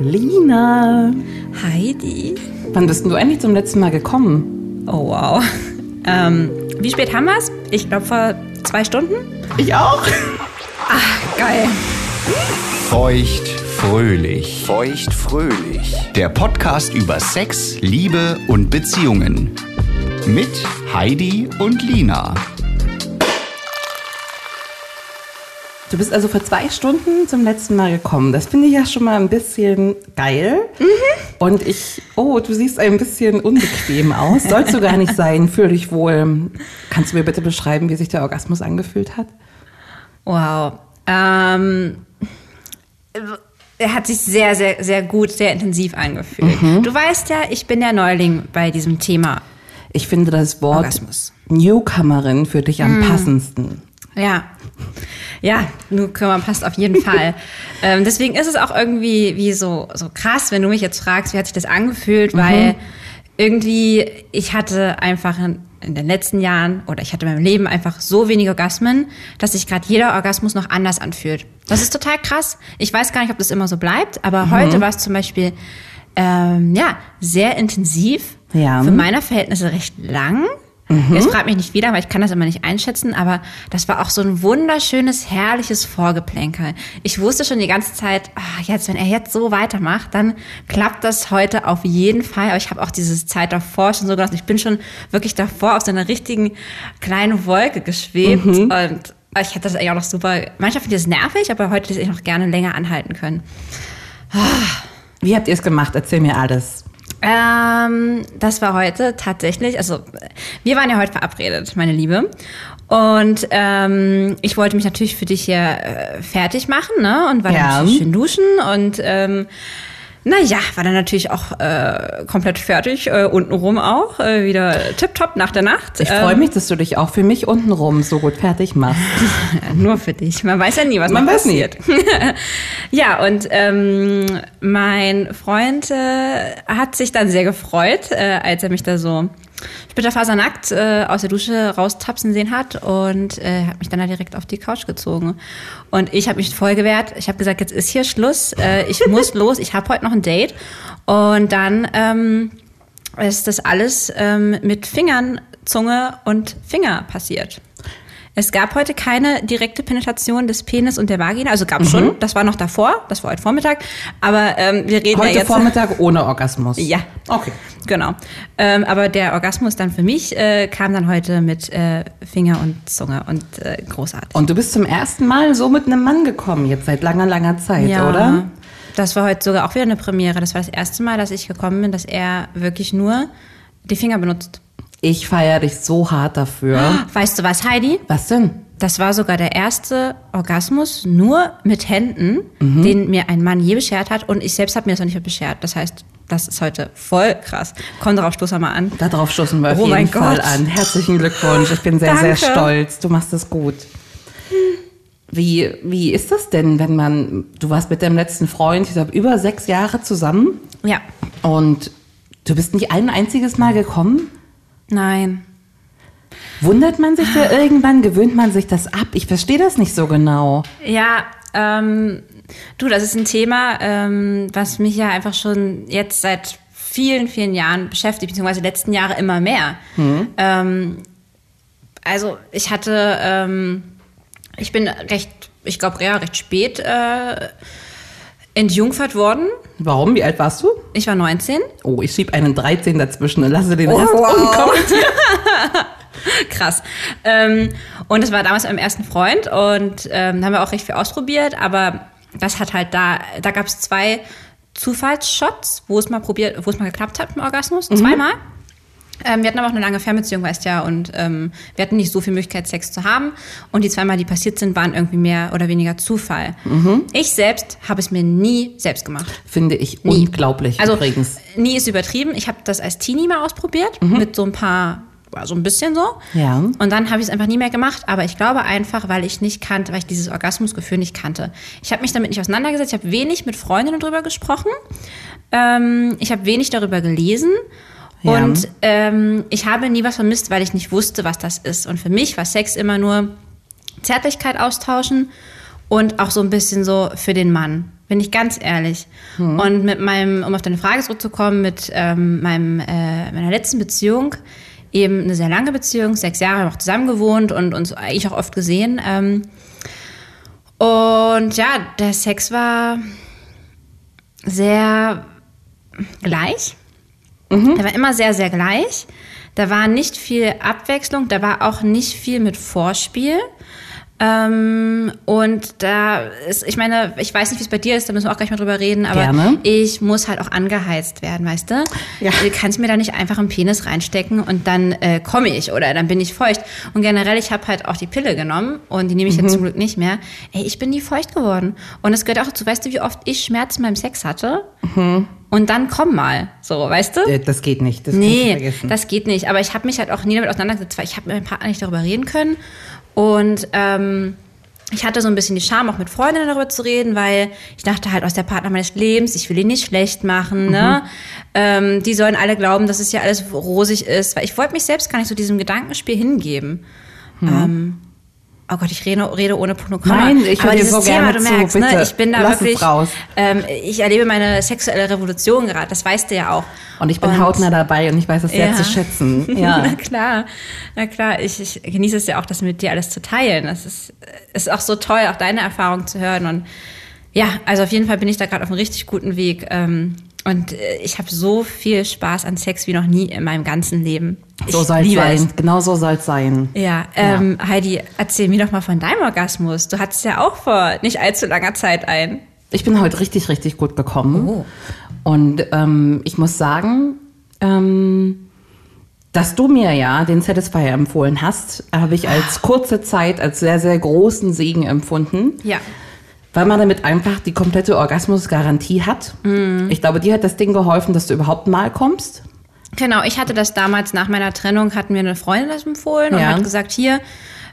Lina, Heidi. wann bist denn du eigentlich zum letzten Mal gekommen? Oh wow. Ähm, wie spät haben wir's? Ich glaube vor zwei Stunden. Ich auch. Geil. Feucht fröhlich. Feucht fröhlich. Der Podcast über Sex, Liebe und Beziehungen. Mit Heidi und Lina. Du bist also vor zwei Stunden zum letzten Mal gekommen. Das finde ich ja schon mal ein bisschen geil. Und ich, oh, du siehst ein bisschen unbequem aus. Sollst du gar nicht sein. Fühl dich wohl. Kannst du mir bitte beschreiben, wie sich der Orgasmus angefühlt hat? Wow. Ähm, er hat sich sehr, sehr, sehr gut, sehr intensiv angefühlt. Du weißt ja, ich bin der Neuling bei diesem Thema. Ich finde das Wort Orgasmus. Newcomerin für dich am passendsten. Ja. Ja, Newcomer passt auf jeden Fall. ähm, deswegen ist es auch irgendwie wie so, so krass, wenn du mich jetzt fragst, wie hat sich das angefühlt, weil irgendwie ich hatte einfach in, in den letzten Jahren oder ich hatte in meinem Leben einfach so wenig Orgasmen, dass sich gerade jeder Orgasmus noch anders anfühlt. Das ist total krass. Ich weiß gar nicht, ob das immer so bleibt, aber heute war es zum Beispiel ähm, ja sehr intensiv. Ja. Für meine Verhältnisse recht lang. Jetzt fragt mich nicht wieder, weil ich kann das immer nicht einschätzen, aber das war auch so ein wunderschönes, herrliches Vorgeplänkel. Ich wusste schon die ganze Zeit, ah, jetzt, wenn er jetzt so weitermacht, dann klappt das heute auf jeden Fall. Aber ich habe auch diese Zeit davor schon so genossen. Ich bin schon wirklich davor auf so einer richtigen kleinen Wolke geschwebt und ich hätte das eigentlich auch noch super. Manchmal finde ich das nervig, aber heute hätte ich noch gerne länger anhalten können. Wie habt ihr es gemacht? Erzähl mir alles. Ähm, das war heute tatsächlich, also wir waren ja heute verabredet, meine Liebe. Und ähm, ich wollte mich natürlich für dich hier äh, fertig machen, ne? Und war Ja. dann schön duschen und ähm, naja, war dann natürlich auch äh, komplett fertig, äh, untenrum auch, äh, wieder tipptopp nach der Nacht. Ich Ähm, freue mich, dass du dich auch für mich untenrum so gut fertig machst. Nur für dich. Man weiß ja nie, was Man noch passiert. ja, und ähm, mein Freund äh, hat sich dann sehr gefreut, äh, als er mich da so splitterfasernackt äh, aus der Dusche raustapsen sehen hat und äh, hat mich dann da direkt auf die Couch gezogen. Und ich habe mich voll gewehrt. Ich habe gesagt, jetzt ist hier Schluss. Äh, ich muss los. Ich habe heute noch ein Date. Und dann ähm, ist das alles ähm, mit Fingern, Zunge und Finger passiert. Es gab heute keine direkte Penetration des Penis und der Vagina. Also gab schon, das war noch davor, das war heute Vormittag. Aber ähm, wir reden Heute ja jetzt. Vormittag ohne Orgasmus. Ja. Okay. Genau. Ähm, aber der Orgasmus dann für mich äh, kam dann heute mit äh, Finger und Zunge und äh, großartig. Und du bist zum ersten Mal so mit einem Mann gekommen, jetzt seit langer, langer Zeit, oder? Das war heute sogar auch wieder eine Premiere. Das war das erste Mal, dass ich gekommen bin, dass er wirklich nur die Finger benutzt. Ich feiere dich so hart dafür. Weißt du was, Heidi? Was denn? Das war sogar der erste Orgasmus nur mit Händen, Mhm. den mir ein Mann je beschert hat. Und ich selbst habe mir das noch nicht beschert. Das heißt, das ist heute voll krass. Komm darauf, stoß mal an. Darauf stoßen wir auf Oh jeden mein Fall Gott. an. Herzlichen Glückwunsch. Ich bin sehr, sehr Danke. stolz. Du machst es gut. Wie, wie ist das denn, wenn man, du warst mit deinem letzten Freund, ich glaube, über sechs Jahre zusammen Ja. und du bist nicht ein einziges Mal gekommen? Nein. Wundert man sich da irgendwann? Gewöhnt man sich das ab? Ich verstehe das nicht so genau. Ja, ähm, du, das ist ein Thema, ähm, was mich ja einfach schon jetzt seit vielen, vielen Jahren beschäftigt, beziehungsweise die letzten Jahre immer mehr. Ähm, also ich hatte, ähm, ich bin recht, ich glaube, ja, recht spät äh, entjungfert worden. Warum? Wie alt warst du? Ich war 19. Oh, ich schieb einen 13 dazwischen und lasse den Oh, Rest wow. unkommentiert. Krass. Ähm, und das war damals mit meinem ersten Freund und ähm, da haben wir auch recht viel ausprobiert, aber das hat halt da, da gab es zwei Zufallsshots, wo es mal probiert, wo es mal geklappt hat mit dem Orgasmus, zweimal. Ähm, wir hatten aber auch eine lange Fernbeziehung, weißt ja, und ähm, wir hatten nicht so viel Möglichkeit, Sex zu haben. Und die zweimal, die passiert sind, waren irgendwie mehr oder weniger Zufall. Ich selbst habe es mir nie selbst gemacht. Finde ich Nie. unglaublich Also übrigens. nie ist übertrieben. Ich habe das als Teenie mal ausprobiert mit so ein paar, war so ein bisschen so. Ja. Und dann habe ich es einfach nie mehr gemacht. Aber ich glaube einfach, weil ich nicht kannte, weil ich dieses Orgasmusgefühl nicht kannte. Ich habe mich damit nicht auseinandergesetzt. Ich habe wenig mit Freundinnen darüber gesprochen. Ähm, ich habe wenig darüber gelesen. Ja. Und ähm, ich habe nie was vermisst, weil ich nicht wusste, was das ist. Und für mich war Sex immer nur Zärtlichkeit austauschen und auch so ein bisschen so für den Mann. Bin ich ganz ehrlich. Und mit meinem, um auf deine Frage zurückzukommen, mit ähm, meinem, äh, meiner letzten Beziehung, eben eine sehr lange Beziehung, sechs Jahre haben wir auch zusammen gewohnt und uns eigentlich auch oft gesehen. Ähm, und ja, der Sex war sehr gleich. Der war immer sehr, sehr gleich. Da war nicht viel Abwechslung, da war auch nicht viel mit Vorspiel. Ähm, und da ist, ich meine, ich weiß nicht, wie es bei dir ist, da müssen wir auch gleich mal drüber reden, aber Gerne. ich muss halt auch angeheizt werden, weißt du? Ja. Du kannst mir da nicht einfach einen Penis reinstecken und dann äh, komme ich oder dann bin ich feucht. Und generell, ich habe halt auch die Pille genommen und die nehme ich jetzt zum Glück nicht mehr. Ey, ich bin nie feucht geworden. Und es gehört auch dazu, weißt du, wie oft ich Schmerzen beim Sex hatte? Und dann komm mal, so, weißt du? Äh, Das geht nicht. Das Nee, vergessen. das geht nicht. Aber ich habe mich halt auch nie damit auseinandergesetzt, weil ich habe mit meinem Partner nicht darüber reden können. Und ähm, ich hatte so ein bisschen die Scham, auch mit Freundinnen darüber zu reden, weil ich dachte halt, aus der Partner meines Lebens, ich will ihn nicht schlecht machen. Ne? Ähm, die sollen alle glauben, dass es ja alles rosig ist. Weil ich wollte mich selbst gar nicht so diesem Gedankenspiel hingeben. Ähm, Oh Gott, ich rede, rede ohne Komma. Nein, ich höre so Thema, gerne du zu, merkst, ne, bitte. ich bin da Lass es wirklich, raus. ähm, ich erlebe meine sexuelle Revolution gerade, das weißt du ja auch. Und ich bin Und- hautnah dabei und ich weiß es sehr Ja. zu schätzen. Ja. Na klar, na klar. Ich, ich genieße es ja auch, das mit dir alles zu teilen. Es ist, ist auch so toll, auch deine Erfahrung zu hören. Und ja, also auf jeden Fall bin ich da gerade auf einem richtig guten Weg. Ähm, und äh, ich habe so viel Spaß an Sex wie noch nie in meinem ganzen Leben. So soll es sein. Genau so soll es sein. Ja, ähm, Heidi, erzähl mir doch mal von deinem Orgasmus. Du hattest ja auch vor nicht allzu langer Zeit einen. Ich bin heute richtig, richtig gut gekommen. Oh. Und ähm, ich muss sagen, ähm, dass du mir ja den Satisfier empfohlen hast, habe ich als kurze Zeit als sehr, sehr großen Segen empfunden. Ja. Weil man damit einfach die komplette Orgasmusgarantie hat. Mhm. Ich glaube, dir hat das Ding geholfen, dass du überhaupt mal kommst. Genau, ich hatte das damals nach meiner Trennung, hat mir eine Freundin das empfohlen und Ja. hat gesagt, hier,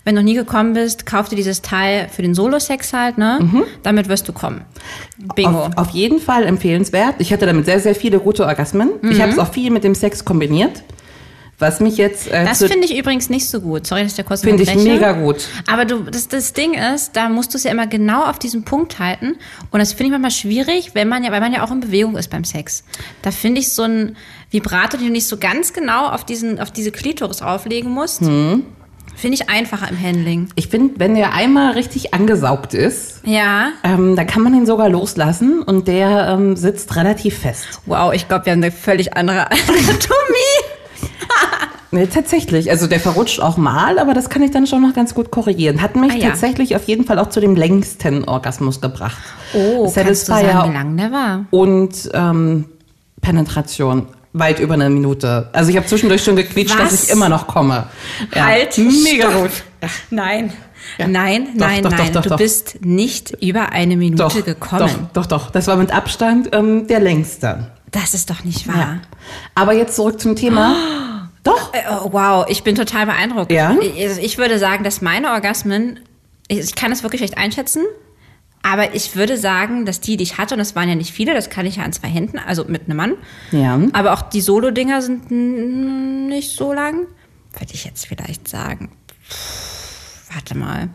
wenn du noch nie gekommen bist, kauf dir dieses Teil für den Solo-Sex halt, ne? Damit wirst du kommen. Bingo. Mhm. Auf, auf jeden Fall empfehlenswert. Ich hatte damit sehr, sehr viele gute Orgasmen. Ich habe es auch viel mit dem Sex kombiniert. Was mich jetzt äh, Das finde ich übrigens nicht so gut. Sorry, dass ich da kurz finde ich mega gut. Aber du, das, das Ding ist, da musst du es ja immer genau auf diesen Punkt halten. Und das finde ich manchmal schwierig, wenn man ja, weil man ja auch in Bewegung ist beim Sex. Da finde ich so ein Vibrator, den du nicht so ganz genau auf diesen, auf diese Klitoris auflegen musst, Hm. finde ich einfacher im Handling. Ich finde, wenn der einmal richtig angesaugt ist, Ja. ähm, dann kann man ihn sogar loslassen und der ähm, sitzt relativ fest. Wow, ich glaube, wir haben eine völlig andere Anatomie. Nee, tatsächlich. Also der verrutscht auch mal, aber das kann ich dann schon noch ganz gut korrigieren. Hat mich Ah, ja. tatsächlich auf jeden Fall auch zu dem längsten Orgasmus gebracht. Oh, kannst du sagen, wie lang der war? und ähm, Penetration. Weit über eine Minute. Also ich habe zwischendurch schon gequietscht, Was? dass ich immer noch komme. Ja, Halt, mega stopp. gut. Nein. Ja. Nein, Doch, nein, doch, nein. doch, du bist nicht über eine Minute gekommen. doch, doch, doch. Das war mit Abstand ähm, der längste. Das ist doch nicht wahr. Ja. Aber jetzt zurück zum Thema. Doch. Äh, oh, wow, ich bin total beeindruckt. Ja? Ich, also ich würde sagen, dass meine Orgasmen, ich, ich kann das wirklich schlecht einschätzen, aber ich würde sagen, dass die, die ich hatte, und das waren ja nicht viele, das kann ich ja an zwei Händen, also mit einem Mann, Ja. aber auch die Solo-Dinger sind nicht so lang, würde ich jetzt vielleicht sagen. Pff, Warte mal.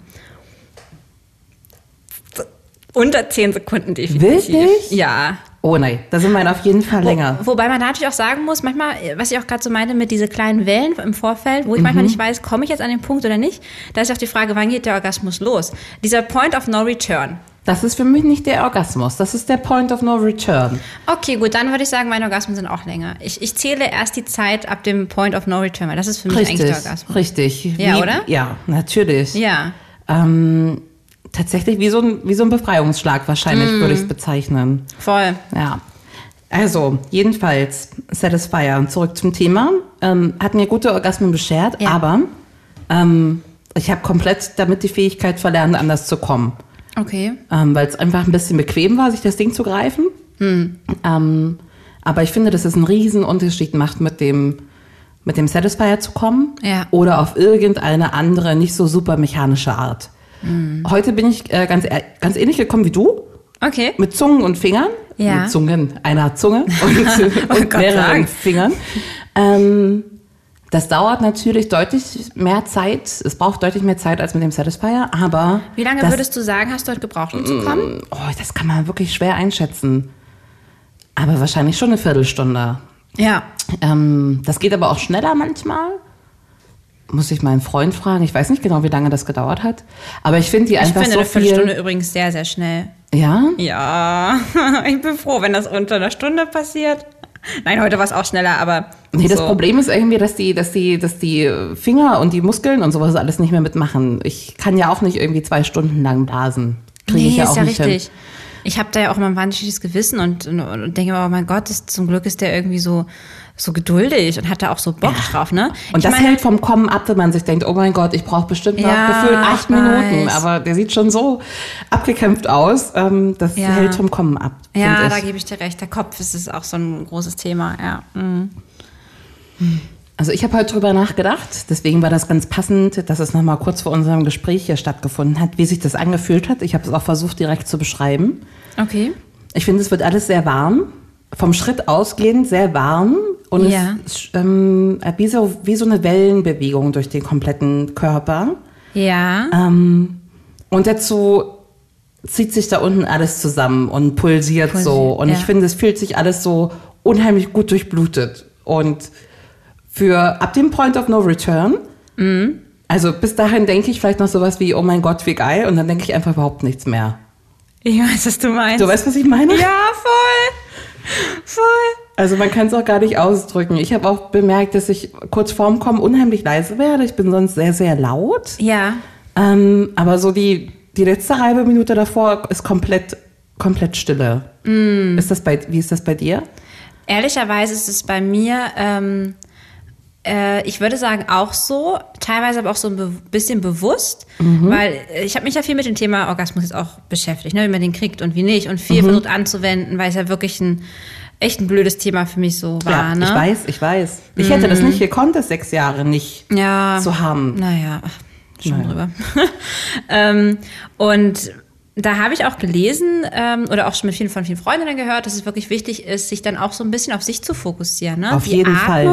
Unter zehn Sekunden definitiv. Wirklich? Ja. Oh nein, da sind wir auf jeden Fall länger. Wo, wobei man natürlich auch sagen muss, manchmal, was ich auch gerade so meinte mit diese kleinen Wellen im Vorfeld, wo ich manchmal nicht weiß, komme ich jetzt an den Punkt oder nicht, da ist auch die Frage, wann geht der Orgasmus los? Dieser Point of No Return. Das ist für mich nicht der Orgasmus, das ist der Point of No Return. Okay, gut, dann würde ich sagen, meine Orgasmen sind auch länger. Ich, ich zähle erst die Zeit ab dem Point of No Return, weil das ist für mich eigentlich der Richtig, Orgasmus. richtig. Ja, oder? Ja, natürlich. Ja. Ähm, tatsächlich wie so, ein, wie so ein Befreiungsschlag wahrscheinlich, Mm. würde ich es bezeichnen. Voll. Ja. Also, jedenfalls, Satisfier, zurück zum Thema. Ähm, hat mir gute Orgasmen beschert, Ja. aber ähm, ich habe komplett damit die Fähigkeit verlernt, anders zu kommen. Okay. ähm, weil es einfach ein bisschen bequem war, sich das Ding zu greifen. Ähm, aber ich finde, dass es einen riesen Unterschied macht, mit dem, mit dem Satisfier zu kommen Ja. oder auf irgendeine andere, nicht so super mechanische Art. Heute bin ich äh, ganz, äh, ganz ähnlich gekommen wie du, Okay. mit Zungen und Fingern. Ja. Mit Zungen, einer Zunge und, und Gott mehreren. Fingern. Ähm, Das dauert natürlich deutlich mehr Zeit. Es braucht deutlich mehr Zeit als mit dem Satisfier, aber. Wie lange das, würdest du sagen, hast du heute gebraucht, um zu kommen? Oh, das kann man wirklich schwer einschätzen. Aber wahrscheinlich schon eine Viertelstunde. Ja. Ähm, das geht aber auch schneller manchmal. Muss ich meinen Freund fragen. Ich weiß nicht genau, wie lange das gedauert hat. Aber ich finde die Ich einfach finde so eine Viertelstunde übrigens sehr, sehr schnell. Ja? Ja, ich bin froh, wenn das unter einer Stunde passiert. Nein, heute war es auch schneller, aber. Nee, das so. Problem ist irgendwie, dass die, dass die, dass die Finger und die Muskeln und sowas alles nicht mehr mitmachen. Ich kann ja auch nicht irgendwie zwei Stunden lang blasen. Kriege Nee, ich ja ist auch ja nicht richtig. hin. Ich habe da ja auch immer ein wahnsinniges Gewissen und, und, und denke mir, oh mein Gott, das, zum Glück ist der irgendwie so, so geduldig und hat da auch so Bock drauf, ne? Und ich das meine, hält vom Kommen ab, wenn man sich denkt, oh mein Gott, ich brauche bestimmt noch Ja, gefühlt acht Minuten. weiß. Aber der sieht schon so abgekämpft aus. Ähm, das Ja. hält vom Kommen ab. Ja, da gebe ich dir recht. Der Kopf ist es auch so ein großes Thema, ja. Mhm. Also ich habe heute drüber nachgedacht, deswegen war das ganz passend, dass es nochmal kurz vor unserem Gespräch hier stattgefunden hat, wie sich das angefühlt hat. Ich habe es auch versucht direkt zu beschreiben. Okay. Ich finde, es wird alles sehr warm, vom Schritt ausgehend sehr warm und Ja. es ähm, wie, so, wie so eine Wellenbewegung durch den kompletten Körper. Ja. Ähm, und dazu zieht sich da unten alles zusammen und pulsiert, Pulsiert, so. Und ja. ich finde, es fühlt sich alles so unheimlich gut durchblutet. Und für ab dem Point of No Return, Mhm. also bis dahin denke ich vielleicht noch sowas wie, oh mein Gott, wie geil. Und dann denke ich einfach überhaupt nichts mehr. Ich weiß, was du meinst. Du weißt, was ich meine? ja, voll. Voll. Also man kann es auch gar nicht ausdrücken. Ich habe auch bemerkt, dass ich kurz vorm Kommen unheimlich leise werde. Ich bin sonst sehr, sehr laut. Ja. Ähm, aber so die, die letzte halbe Minute davor ist komplett, komplett Stille. Mm. Ist das bei, wie ist das bei dir? Ehrlicherweise ist es bei mir, ähm, äh, ich würde sagen, auch so, teilweise aber auch so ein bisschen bewusst, weil äh, ich habe mich ja viel mit dem Thema Orgasmus jetzt auch beschäftigt, ne, wie man den kriegt und wie nicht und viel versucht anzuwenden, weil es ja wirklich ein echt ein blödes Thema für mich so war. ja, ne? ich weiß, ich weiß. Ich hätte das nicht gekonnt, das sechs Jahre nicht ja. zu haben. Naja, schon Naja. drüber. ähm, und da habe ich auch gelesen ähm, oder auch schon mit vielen von vielen Freundinnen gehört, dass es wirklich wichtig ist, sich dann auch so ein bisschen auf sich zu fokussieren. Ne? Auf Die jeden Fall.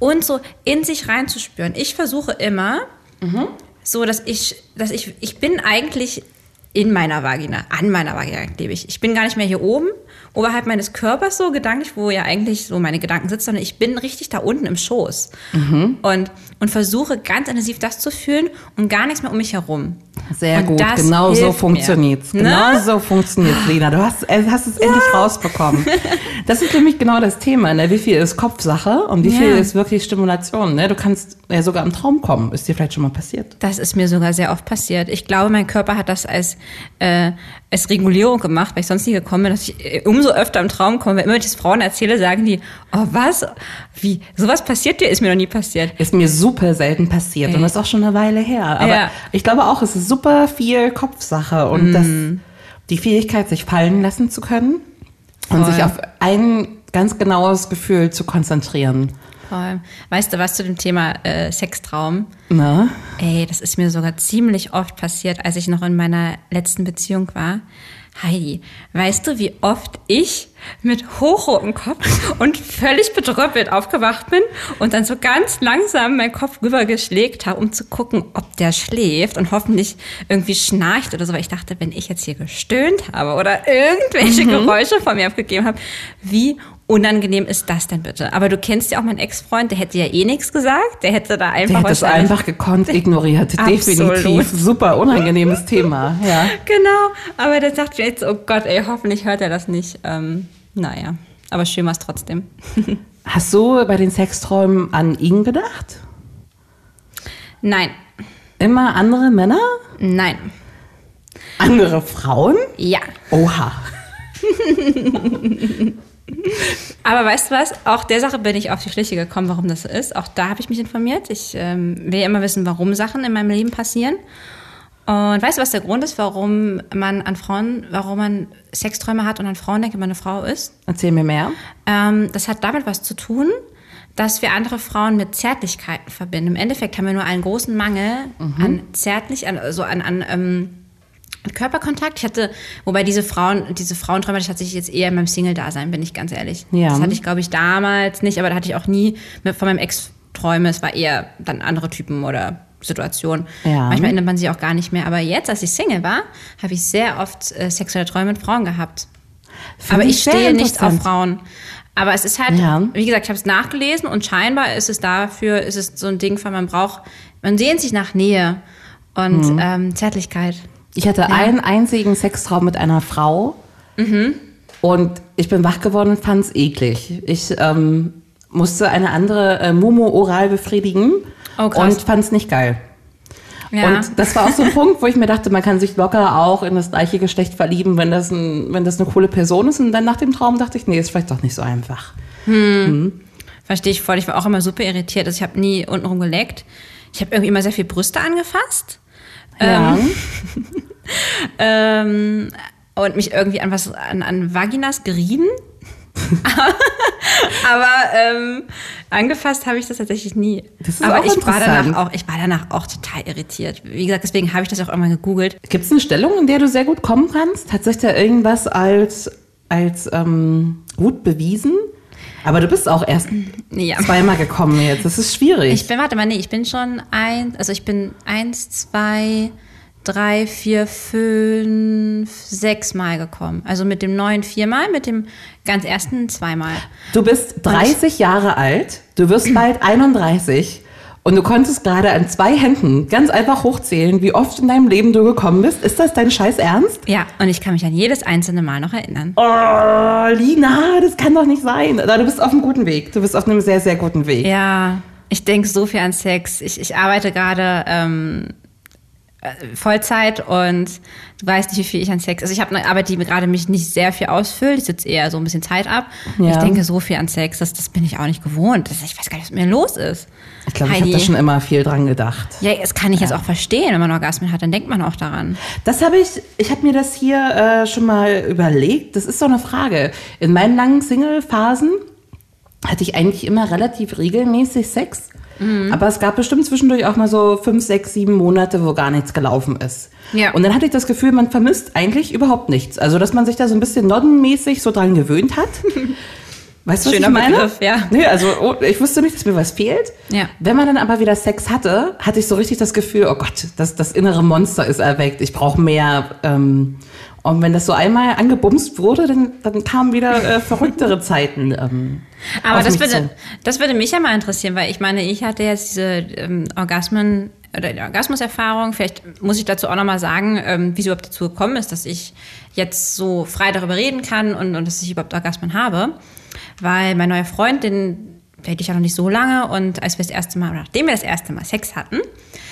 Und so in sich reinzuspüren. Ich versuche immer, Mhm. so dass ich, dass ich, ich bin eigentlich in meiner Vagina, an meiner Vagina lebe ich. Ich bin gar nicht mehr hier oben, oberhalb meines Körpers so gedanklich, wo ja eigentlich so meine Gedanken sitzen, sondern ich bin richtig da unten im Schoß. Mhm. Und, und versuche ganz intensiv das zu fühlen und gar nichts mehr um mich herum. Sehr Und gut, genau so funktioniert's. mir. Genau Ne? so funktioniert's, Lena. Du hast, hast es endlich rausbekommen. Das ist nämlich genau das Thema. Ne? Wie viel ist Kopfsache und wie Ja. viel ist wirklich Stimulation? Ne? Du kannst ja sogar im Traum kommen. Ist dir vielleicht schon mal passiert? Das ist mir sogar sehr oft passiert. Ich glaube, mein Körper hat das als, äh, als Regulierung gemacht, weil ich sonst nie gekommen bin, dass ich äh, umso öfter im Traum komme. Wenn immer ich das Frauen erzähle, sagen die, oh was? Wie? Sowas passiert dir? Ist mir noch nie passiert. Ist mir super selten passiert und das ist auch schon eine Weile her. Aber Ja. ich glaube auch, es ist super viel Kopfsache und das, die Fähigkeit, sich fallen lassen zu können und Voll. sich auf ein ganz genaues Gefühl zu konzentrieren. Voll. Weißt du was zu dem Thema äh, Sextraum? Ne? Ey, das ist mir sogar ziemlich oft passiert, als ich noch in meiner letzten Beziehung war. Heidi, weißt du, wie oft ich mit hochrotem Kopf und völlig bedröppelt aufgewacht bin und dann so ganz langsam meinen Kopf rübergeschlägt habe, um zu gucken, ob der schläft und hoffentlich irgendwie schnarcht oder so, weil ich dachte, wenn ich jetzt hier gestöhnt habe oder irgendwelche Geräusche von mir abgegeben habe, wie unangenehm ist das denn bitte? Aber du kennst ja auch meinen Ex-Freund, der hätte ja eh nichts gesagt, der hätte da einfach Der hat es einfach gekonnt ignoriert. Definitiv. Super unangenehmes Thema. Ja. Genau, aber dann sagt jetzt, oh Gott, ey, hoffentlich hört er das nicht. Ähm, naja, aber schön war es trotzdem. Hast du bei den Sexträumen an ihn gedacht? Nein, Immer andere Männer? nein, Andere Frauen? ja. Oha. Aber weißt du was? Auch der Sache bin ich auf die Schliche gekommen, warum das so ist. Auch da habe ich mich informiert. Ich ähm, will ja immer wissen, warum Sachen in meinem Leben passieren. Und weißt du, was der Grund ist, warum man an Frauen, warum man Sexträume hat und an Frauen denkt, wenn man eine Frau ist? Erzähl mir mehr. Ähm, das hat damit was zu tun, dass wir andere Frauen mit Zärtlichkeiten verbinden. Im Endeffekt haben wir nur einen großen Mangel an Zärtlich, also an, an ähm, Körperkontakt. Ich hatte, wobei diese Frauen, diese Frauenträume hatte ich jetzt eher in meinem Single-Dasein, bin ich ganz ehrlich. Ja. Das hatte ich, glaube ich, damals nicht, aber da hatte ich auch nie von meinem Ex Träume. Es war eher dann andere Typen oder Situationen. Ja. Manchmal erinnert man sich auch gar nicht mehr. Aber jetzt, als ich Single war, habe ich sehr oft äh, sexuelle Träume mit Frauen gehabt. Find Aber ich stehe nicht auf. Frauen. Aber es ist halt, Ja. wie gesagt, ich habe es nachgelesen und scheinbar ist es dafür, ist es so ein Ding von, man braucht, man sehnt sich nach Nähe und Mhm. ähm, Zärtlichkeit. Ich hatte einen einzigen Sextraum mit einer Frau und ich bin wach geworden und fand es eklig. Ich ähm, musste eine andere äh, Momo oral befriedigen Oh, und fand es nicht geil. Ja. Und das war auch so ein Punkt, wo ich mir dachte, man kann sich locker auch in das gleiche Geschlecht verlieben, wenn das, ein, wenn das eine coole Person ist. Und dann nach dem Traum dachte ich, nee, ist vielleicht doch nicht so einfach. Verstehe ich voll. Ich war auch immer super irritiert. Also ich habe nie untenrum geleckt. Ich habe irgendwie immer sehr viel Brüste angefasst. Ja. Ähm, und mich irgendwie an was an, an Vaginas gerieben. Aber ähm, angefasst habe ich das tatsächlich nie. Das Aber ich war danach auch, ich war danach auch total irritiert. Wie gesagt, deswegen habe ich das auch immer gegoogelt. Gibt es eine Stellung, in der du sehr gut kommen kannst? Hat sich da irgendwas als, als ähm, gut bewiesen? Aber du bist auch erst Ja. zweimal gekommen jetzt. Das ist schwierig. Ich bin, warte mal, nee, ich bin schon ein, also ich bin eins, zwei, drei, vier, fünf, sechs Mal gekommen. Also mit dem neuen viermal, mit dem ganz ersten zweimal. du bist 30 Jahre alt, du wirst bald 31 und du konntest gerade an zwei Händen ganz einfach hochzählen, wie oft in deinem Leben du gekommen bist. Ist das dein Scheiß Ernst? Ja, und ich kann mich an jedes einzelne Mal noch erinnern. Oh, Lina, das kann doch nicht sein. Aber Du bist auf einem guten Weg. Du bist auf einem sehr, sehr guten Weg. Ja, ich denke so viel an Sex. Ich, ich arbeite gerade ähm, äh, Vollzeit und du weißt nicht, wie viel ich an Sex. Also ich habe eine Arbeit, die mir gerade mich nicht sehr viel ausfüllt. Ich sitze eher so ein bisschen Zeit ab. Ja. Ich denke so viel an Sex, das, das bin ich auch nicht gewohnt. Das, ich weiß gar nicht, was mit mir los ist. Ich glaube, ich habe da schon immer viel dran gedacht. Ja, das kann ich jetzt auch verstehen. Wenn man Orgasmen hat, dann denkt man auch daran. Das habe ich, ich habe mir das hier äh, schon mal überlegt. Das ist so eine Frage. In meinen langen Single-Phasen hatte ich eigentlich immer relativ regelmäßig Sex. Mhm. Aber es gab bestimmt zwischendurch auch mal so fünf, sechs, sieben Monate, wo gar nichts gelaufen ist. Ja. Und dann hatte ich das Gefühl, man vermisst eigentlich überhaupt nichts. Also, dass man sich da so ein bisschen noddenmäßig so dran gewöhnt hat. Weißt du, was Schöner ich meine? Begriff, ja. Nee, also oh, ich wusste nicht, dass mir was fehlt. Ja. Wenn man dann aber wieder Sex hatte, hatte ich so richtig das Gefühl, oh Gott, das, das innere Monster ist erweckt. Ich brauche mehr. Ähm, und wenn das so einmal angebumst wurde, dann, dann kamen wieder äh, verrücktere Zeiten. Ähm, Aber das würde, zu. das würde mich ja mal interessieren, weil ich meine, ich hatte jetzt diese ähm, Orgasmen oder die Orgasmuserfahrung. Vielleicht muss ich dazu auch nochmal sagen, ähm, wie es überhaupt dazu gekommen ist, dass ich jetzt so frei darüber reden kann und, und dass ich überhaupt Orgasmen habe. Weil mein neuer Freund, den date ich ja noch nicht so lange und als wir das erste Mal, oder nachdem wir das erste Mal Sex hatten,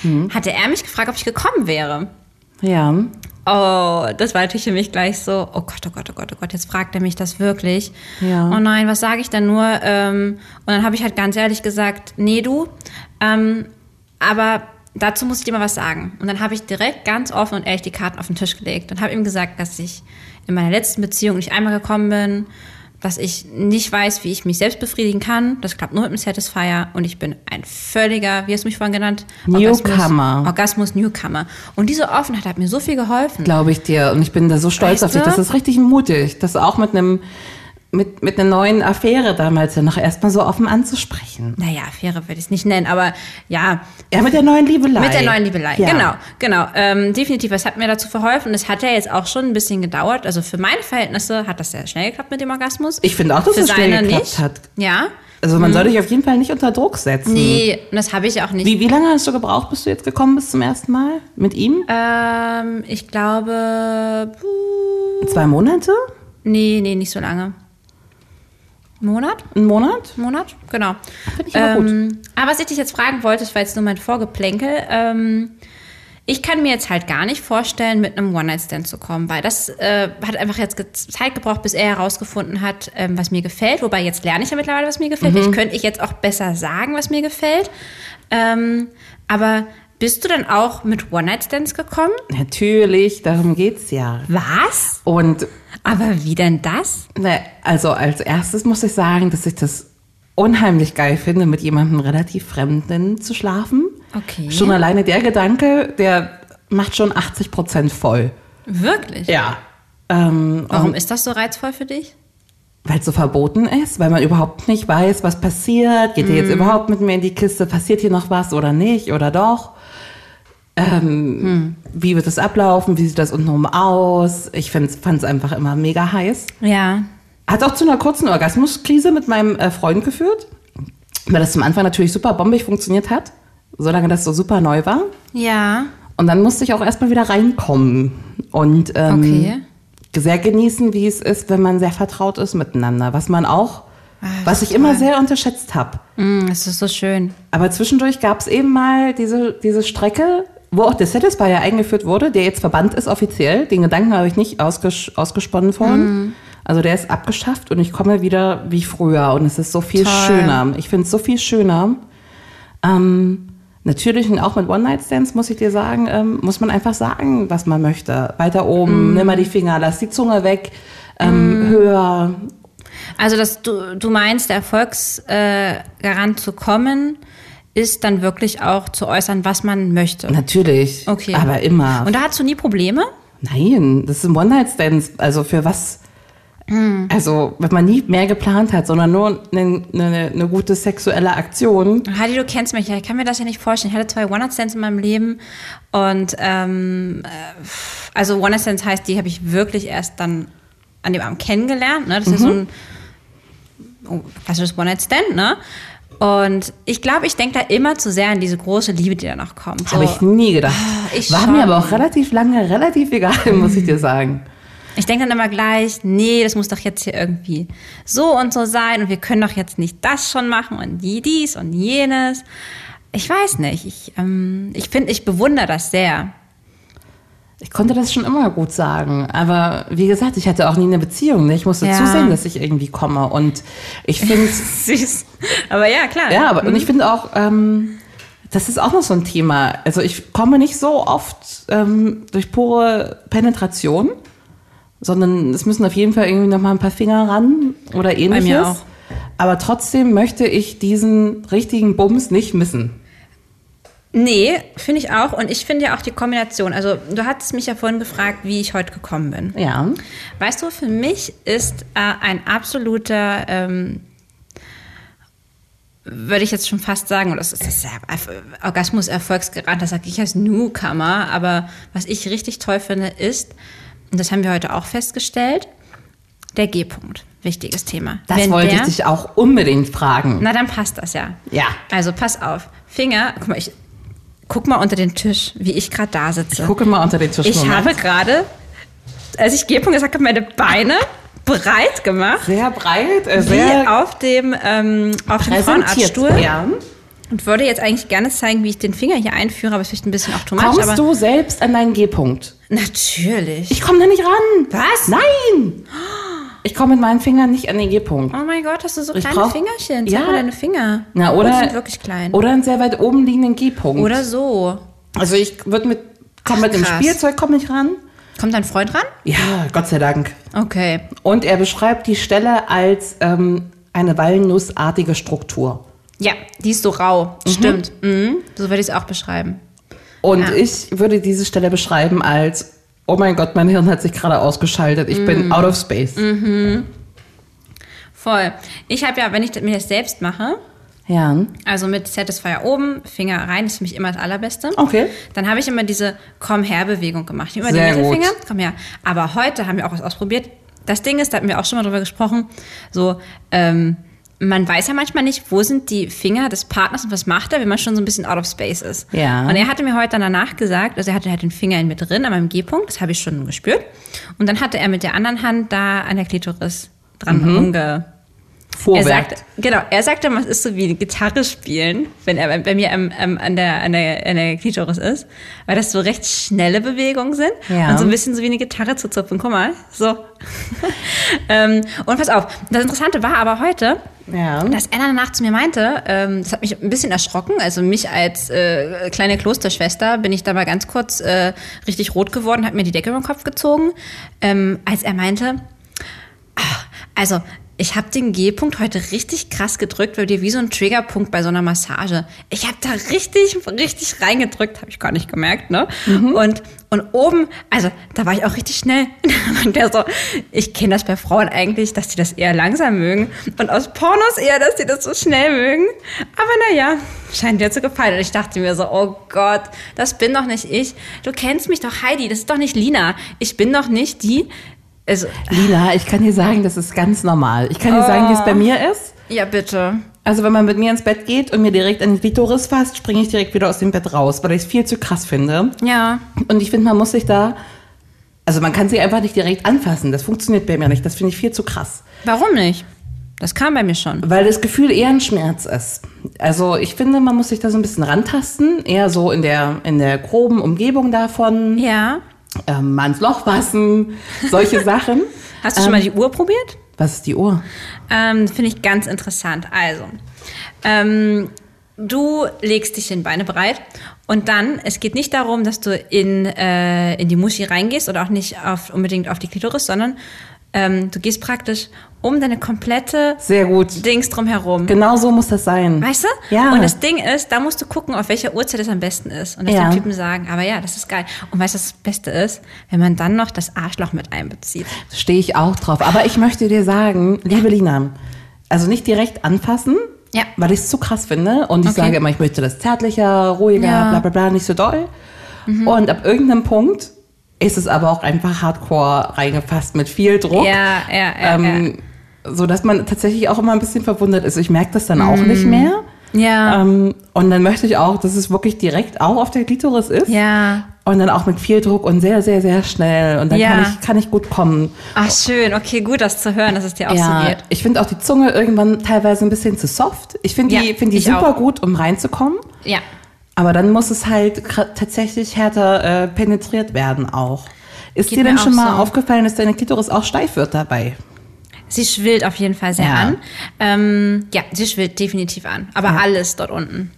Mhm. hatte er mich gefragt, ob ich gekommen wäre. Ja. Oh, das war natürlich für mich gleich so, oh Gott, oh Gott, oh Gott, oh Gott, jetzt fragt er mich das wirklich. Ja. Oh nein, was sage ich denn nur? Ähm, und dann habe ich halt ganz ehrlich gesagt, nee, du, ähm, aber dazu muss ich dir mal was sagen. Und dann habe ich direkt ganz offen und ehrlich die Karten auf den Tisch gelegt und habe ihm gesagt, dass ich in meiner letzten Beziehung nicht einmal gekommen bin, dass ich nicht weiß, wie ich mich selbst befriedigen kann. Das klappt nur mit einem Satisfier und ich bin ein völliger, wie hast du mich vorhin genannt? Newcomer. Orgasmus, Orgasmus Newcomer. Und diese Offenheit hat mir so viel geholfen. Glaube ich dir. Und ich bin da so stolz Weißt auf dich. Das ist richtig mutig. Das auch mit einem, mit, mit einer neuen Affäre damals ja noch erstmal so offen anzusprechen. Naja, Affäre würde ich es nicht nennen, aber ja, Ja, mit der neuen Liebelei. mit der neuen Liebelei. Ja. Genau, genau. Ähm, definitiv, es hat mir dazu verholfen. Es hat ja jetzt auch schon ein bisschen gedauert. Also für meine Verhältnisse hat das sehr schnell geklappt mit dem Orgasmus. Ich finde auch, dass für es schnell geklappt nicht. hat. Ja. Also man soll dich auf jeden Fall nicht unter Druck setzen. Nee, das habe ich auch nicht. Wie, wie lange hast du gebraucht, bis du jetzt gekommen bist zum ersten Mal mit ihm? Ähm, ich glaube, Zwei Monate? nee, nee, nicht so lange. Monat? Ein Monat? Monat, genau. Finde ich aber gut. ähm, Aber was ich dich jetzt fragen wollte, das war jetzt nur mein Vorgeplänkel. Ähm, ich kann mir jetzt halt gar nicht vorstellen, mit einem One-Night-Stand zu kommen, weil das äh, hat einfach jetzt Zeit gebraucht, bis er herausgefunden hat, ähm, was mir gefällt. Wobei jetzt lerne ich ja mittlerweile, was mir gefällt. Mhm. Ich könnte ich jetzt auch besser sagen, was mir gefällt. Ähm, aber bist du dann auch mit One-Night-Stands gekommen? Natürlich, darum geht's ja. Was? Und Aber wie denn das? ne, also als erstes muss ich sagen, dass ich das unheimlich geil finde, mit jemandem relativ Fremden zu schlafen. Okay. Schon alleine der Gedanke, der macht schon 80 Prozent voll. Wirklich? Ja. Ähm, Warum ist das so reizvoll für dich? Weil es so verboten ist, weil man überhaupt nicht weiß, was passiert. Geht ihr jetzt überhaupt mit mir in die Kiste? Passiert hier noch was oder nicht oder doch? Ähm, Wie wird es ablaufen? Wie sieht das untenrum aus? Ich fand es einfach immer mega heiß. Ja. Hat auch zu einer kurzen Orgasmuskrise mit meinem äh, Freund geführt, weil das zum Anfang natürlich super bombig funktioniert hat, solange das so super neu war. Ja. Und dann musste ich auch erstmal wieder reinkommen und ähm, Okay. Sehr genießen, wie es ist, wenn man sehr vertraut ist miteinander. Was man auch, was ich immer sehr unterschätzt habe. Mm, das ist so schön. Aber zwischendurch gab es eben mal diese, diese Strecke, wo auch der Satisfier eingeführt wurde, der jetzt verbannt ist offiziell. Den Gedanken habe ich nicht ausges ausgesponnen vorhin. Also der ist abgeschafft und ich komme wieder wie früher und es ist so viel Toll. schöner. Ich finde es so viel schöner. Ähm, natürlich und auch mit One-Night-Stands muss ich dir sagen, ähm, muss man einfach sagen, was man möchte. Weiter oben, nimm mal die Finger, lass die Zunge weg, ähm, höher. Also, dass du, du meinst, der Erfolgsgarant äh, zu kommen, ist dann wirklich auch zu äußern, was man möchte. Natürlich, Okay. aber immer. Und da hast du nie Probleme? Nein, das sind One-Night-Stands. Also für was? Also, wenn man nie mehr geplant hat, sondern nur eine, eine, eine gute sexuelle Aktion. Heidi, du kennst mich ja, ich kann mir das ja nicht vorstellen. Ich hatte zwei One-Night-Stands in meinem Leben und ähm, äh, also One-Night-Stands heißt, die habe ich wirklich erst dann an dem Abend kennengelernt. Ne? Das ist ja so ein oh, klassisches One-Night-Stand, ne? Und ich glaube, ich denke da immer zu sehr an diese große Liebe, die danach kommt. So, Habe ich nie gedacht. Ah, ich War schon. mir aber auch relativ lange, relativ egal, muss ich dir sagen. Ich denke dann immer gleich, nee, das muss doch jetzt hier irgendwie so und so sein und wir können doch jetzt nicht das schon machen und die dies und jenes. Ich weiß nicht. Ich, ähm, ich finde, ich bewundere das sehr. Ich konnte das schon immer gut sagen. Aber wie gesagt, ich hatte auch nie eine Beziehung. Ne? Ich musste Ja. zusehen, dass ich irgendwie komme. Und ich finde, Süß. Aber ja, klar. ja, aber und ich finde auch, ähm, das ist auch noch so ein Thema. Also ich komme nicht so oft ähm, durch pure Penetration, sondern es müssen auf jeden Fall irgendwie noch mal ein paar Finger ran oder ähnliches. mir auch. Aber trotzdem möchte ich diesen richtigen Bums nicht missen. Nee, finde ich auch. Und ich finde ja auch die Kombination. Also, du hattest mich ja vorhin gefragt, wie ich heute gekommen bin. Ja. Weißt du, für mich ist äh, ein absoluter, ähm, würde ich jetzt schon fast sagen, oder das ist das ja Orgasmus-Erfolgsgarant, das sage ich als Newcomer, aber was ich richtig toll finde, ist, und das haben wir heute auch festgestellt, der G-Punkt. Wichtiges Thema. Das Wenn wollte der, ich dich auch unbedingt fragen. Na, dann passt das ja. Ja. Also, pass auf. Finger, guck mal, ich guck mal unter den Tisch, wie ich gerade da sitze. Gucke mal unter den Tisch. Ich Moment. habe gerade, als ich G-Punkt gesagt habe, meine Beine breit gemacht. sehr breit, äh, Wie sehr auf dem, ähm, auf dem. Frauenarztstuhl. Ja. Und würde jetzt eigentlich gerne zeigen, wie ich den Finger hier einführe, aber es ist vielleicht ein bisschen auch too much. aber Kommst du selbst an deinen G-Punkt? Natürlich. Ich komme da nicht ran. Was? Nein! Ich komme mit meinen Fingern nicht an den G-Punkt. oh mein Gott, hast du so Ich kleine brauch- Fingerchen? Zeig Ja. mal deine Finger. Na, oder, die sind wirklich klein. oder einen sehr weit oben liegenden G-Punkt. Oder so. Also ich würde mit, komm mit dem. Spielzeug komm ich ran. Kommt dein Freund ran? Ja, Gott sei Dank. Okay. Und er beschreibt die Stelle als ähm, eine walnussartige Struktur. Ja, die ist so rau. Stimmt. Mhm. So würde ich es auch beschreiben. Und Ja. ich würde diese Stelle beschreiben als, oh mein Gott, mein Hirn hat sich gerade ausgeschaltet. Ich Mm. bin out of space. Voll. Ich habe ja, wenn ich mir das selbst mache, Ja. also mit Satisfier oben, Finger rein, ist für mich immer das Allerbeste. Okay. Dann habe ich immer diese Komm her Bewegung gemacht. Immer Sehr den Mittelfinger, gut. komm her. Aber heute haben wir auch was ausprobiert. Das Ding ist, da hatten wir auch schon mal drüber gesprochen, so, ähm, man weiß ja manchmal nicht, wo sind die Finger des Partners und was macht er, wenn man schon so ein bisschen out of space ist. Ja. Und er hatte mir heute dann danach gesagt, also er hatte halt den Finger in mir drin, an meinem G-Punkt, das habe ich schon gespürt. Und dann hatte er mit der anderen Hand da an der Klitoris dran rumge... Er Vorwerk. sagt, genau, er sagte, es ist so wie Gitarre spielen, wenn er bei- mir am, am, an, der, an, der, an der Klitoris ist, weil das so recht schnelle Bewegungen sind Ja. und so ein bisschen so wie eine Gitarre zu zupfen. Guck mal, so. ähm, und pass auf, das Interessante war aber heute, Ja. dass er danach zu mir meinte, ähm, das hat mich ein bisschen erschrocken, also mich als äh, kleine Klosterschwester bin ich da mal ganz kurz äh, richtig rot geworden, hat mir die Decke über den Kopf gezogen, ähm, als er meinte, ah, also ich habe den G-Punkt heute richtig krass gedrückt, weil dir wie so ein Triggerpunkt bei so einer Massage. Ich habe da richtig, richtig reingedrückt, habe ich gar nicht gemerkt, ne? Und, und oben, also da war ich auch richtig schnell. Und der so, ich kenne das bei Frauen eigentlich, dass die das eher langsam mögen. Und aus Pornos eher, dass die das so schnell mögen. Aber naja, scheint dir zu gefallen. Und ich dachte mir so, oh Gott, das bin doch nicht ich. Du kennst mich doch, Heidi, das ist doch nicht Lina. Ich bin doch nicht die, also, Lila, ich kann dir sagen, das ist ganz normal. Ich kann dir sagen, wie es bei mir ist. ja bitte. Also wenn man mit mir ins Bett geht und mir direkt an die Klitoris fasst, springe ich direkt wieder aus dem Bett raus, weil ich es viel zu krass finde. Ja. Und ich finde, man muss sich da, also man kann sie einfach nicht direkt anfassen. Das funktioniert bei mir nicht. Das finde ich viel zu krass. Warum nicht? Das kam bei mir schon. Weil das Gefühl eher ein Schmerz ist. Also ich finde, man muss sich da so ein bisschen rantasten, eher so in der, in der groben Umgebung davon, Ja. Ähm, mal ins Loch fassen, solche Sachen. Hast du schon mal die Uhr probiert? Was ist die Uhr? Ähm, Finde ich ganz interessant. Also, ähm, du legst dich in Beine bereit und dann, es geht nicht darum, dass du in, äh, in die Muschi reingehst oder auch nicht auf, unbedingt auf die Klitoris, sondern ähm, du gehst praktisch um deine komplette Sehr gut. Dings drumherum. Genau so muss das sein. Weißt du? Ja. Und das Ding ist, da musst du gucken, auf welcher Uhrzeit es am besten ist. Und das Ja. den Typen sagen, aber ja, das ist geil. Und weißt du, das Beste ist? Wenn man dann noch das Arschloch mit einbezieht. Stehe ich auch drauf. Aber ich möchte dir sagen, liebe Lina, also nicht direkt anfassen, Ja. weil ich es zu krass finde. Und ich Okay. sage immer, ich möchte das zärtlicher, ruhiger, Ja. Mhm. bla bla bla, nicht so doll. Und ab irgendeinem Punkt ist es aber auch einfach hardcore reingefasst mit viel Druck. Ja, ja, ja, ähm, So dass man tatsächlich auch immer ein bisschen verwundert ist. Ich merke das dann auch nicht mehr. Ja. Ähm, und dann möchte ich auch, dass es wirklich direkt auch auf der Klitoris ist. Ja. Und dann auch mit viel Druck und sehr, sehr, sehr schnell. Und dann Ja. kann, ich, kann ich gut kommen. Ach, schön. Okay, gut, das zu hören, dass es dir auch so geht. ich finde auch die Zunge irgendwann teilweise ein bisschen zu soft. Ich finde die, Ja, find die super auch. gut, um reinzukommen. Ja. Aber dann muss es halt tatsächlich härter äh, penetriert werden auch. Ist Geht dir denn schon mal so. aufgefallen, dass deine Klitoris auch steif wird dabei? Sie schwillt auf jeden Fall sehr Ja. an. Ähm, ja, sie schwillt definitiv an. Aber alles dort unten.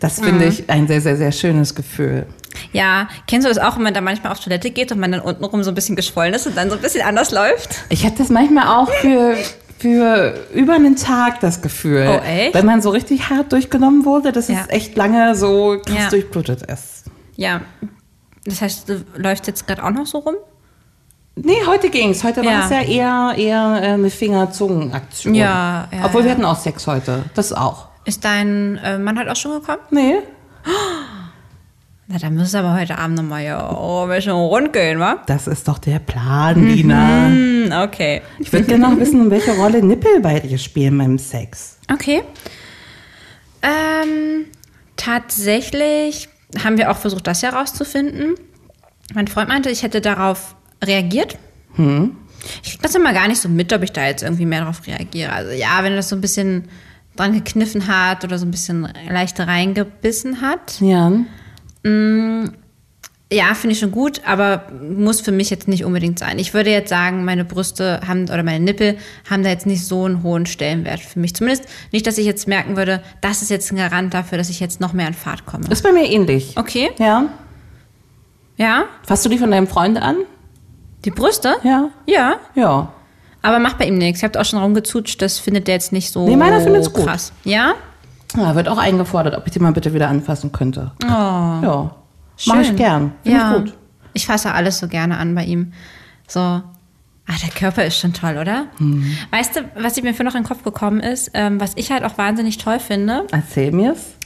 Das finde Mhm. ich ein sehr, sehr, sehr schönes Gefühl. Ja, kennst du das auch, wenn man da manchmal auf Toilette geht und man dann untenrum so ein bisschen geschwollen ist und dann so ein bisschen anders läuft? Ich habe das manchmal auch für, für über einen Tag das Gefühl. Oh, echt? Wenn man so richtig hart durchgenommen wurde, dass Ja. es echt lange so krass Ja. durchblutet ist. Ja. Das heißt, du läufst jetzt gerade auch noch so rum? Nee, heute ging's. Heute war Ja. es ja eher, eher äh, eine Finger-Zungen-Aktion. Ja, ja, Obwohl wir hatten auch Sex heute. Das auch. Ist dein äh, Mann halt auch schon gekommen? Nee. Na, dann müsst ihr aber heute Abend nochmal ja oh, ein bisschen rund gehen, wa? Das ist doch der Plan, Lina. Hm, okay. Ich würde gerne noch wissen, welche Rolle Nippel bei dir spielen beim Sex. Okay. Ähm, tatsächlich haben wir auch versucht, das herauszufinden. Mein Freund meinte, ich hätte darauf reagiert. Ich krieg das immer gar nicht so mit, ob ich da jetzt irgendwie mehr darauf reagiere. Also ja, wenn das so ein bisschen dran gekniffen hat oder so ein bisschen leicht reingebissen hat. Ja. Ja, finde ich schon gut, aber muss für mich jetzt nicht unbedingt sein. Ich würde jetzt sagen, meine Brüste haben oder meine Nippel haben da jetzt nicht so einen hohen Stellenwert für mich. Zumindest nicht, dass ich jetzt merken würde, das ist jetzt ein Garant dafür, dass ich jetzt noch mehr in Fahrt komme. Ist bei mir ähnlich. Okay, Ja. ja. Fasst du die von deinem Freund an? Die Brüste? Ja. Ja. Ja. Aber macht bei ihm nichts. Ich habe auch schon rumgezutscht, das findet der jetzt nicht so Nee, meiner findet's gut. krass. Ja? Ja, wird auch eingefordert, ob ich die mal bitte wieder anfassen könnte. Oh. Ja. Mach ich Schön. gern. Finde ja. ich gut. Ich fasse alles so gerne an bei ihm. So, ah, der Körper ist schon toll, oder? Hm. Weißt du, was mir für noch in den Kopf gekommen ist, ähm, was ich halt auch wahnsinnig toll finde? Erzähl mir's.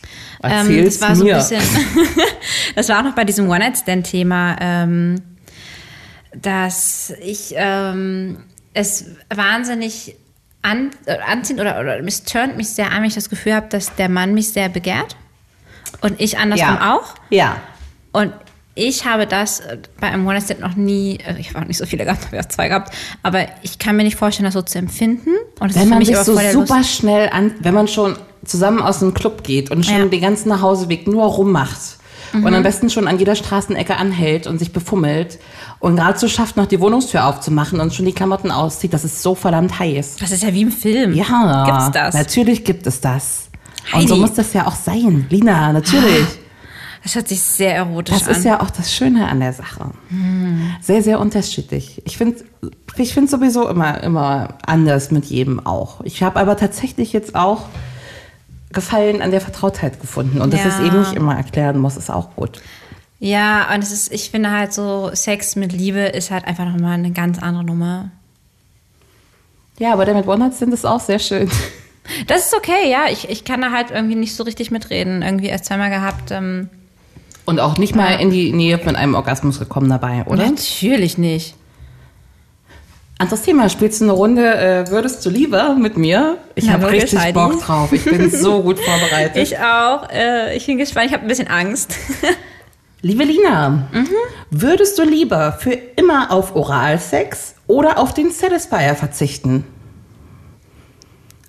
Ähm, Erzähl's das war so mir. ein bisschen, das war auch noch bei diesem One-Night-Stand-Thema, ähm, dass ich ähm, es wahnsinnig an, äh, anziehend oder, oder es turnt mich sehr an, wenn ich das Gefühl habe, dass der Mann mich sehr begehrt und ich andersrum ja. auch. Ja. Und ich habe das äh, bei einem One-Night-Stand noch nie, äh, ich habe auch nicht so viele gehabt, habe ja zwei gehabt, aber ich kann mir nicht vorstellen, das so zu empfinden. Und Wenn man mich sich so super Lust. schnell an, wenn man schon zusammen aus dem Club geht und schon Ja. den ganzen Nachhauseweg nur rummacht und Mhm. am besten schon an jeder Straßenecke anhält und sich befummelt und gerade so schafft, noch die Wohnungstür aufzumachen und schon die Klamotten auszieht, das ist so verdammt heiß. Das ist ja wie im Film. Ja, Gibt's das? Natürlich gibt es das. Und so Heidi. muss das ja auch sein. Lina, natürlich. Das hört sich sehr erotisch Das an. ist ja auch das Schöne an der Sache. Sehr, sehr unterschiedlich. Ich finde ich find sowieso immer, immer anders mit jedem auch. Ich habe aber tatsächlich jetzt auch Gefallen an der Vertrautheit gefunden. Und dass Ja. ich es eben nicht immer erklären muss, ist auch gut. Ja, und es ist, ich finde halt so, Sex mit Liebe ist halt einfach nochmal eine ganz andere Nummer. Ja, aber der mit One Night Stand ist auch sehr schön. Das ist okay, ja. Ich, ich kann da halt irgendwie nicht so richtig mitreden. Irgendwie erst zweimal gehabt. Ähm, Und auch nicht mal in die Nähe von einem Orgasmus gekommen dabei, oder? Natürlich nicht. Anderes Thema, spielst du eine Runde, äh, würdest du lieber mit mir? Ich habe richtig Heidi. Bock drauf. Ich bin so gut vorbereitet. Ich auch. Äh, ich bin gespannt. Ich habe ein bisschen Angst. Liebe Lina, würdest du lieber für immer auf Oralsex oder auf den Satisfier verzichten?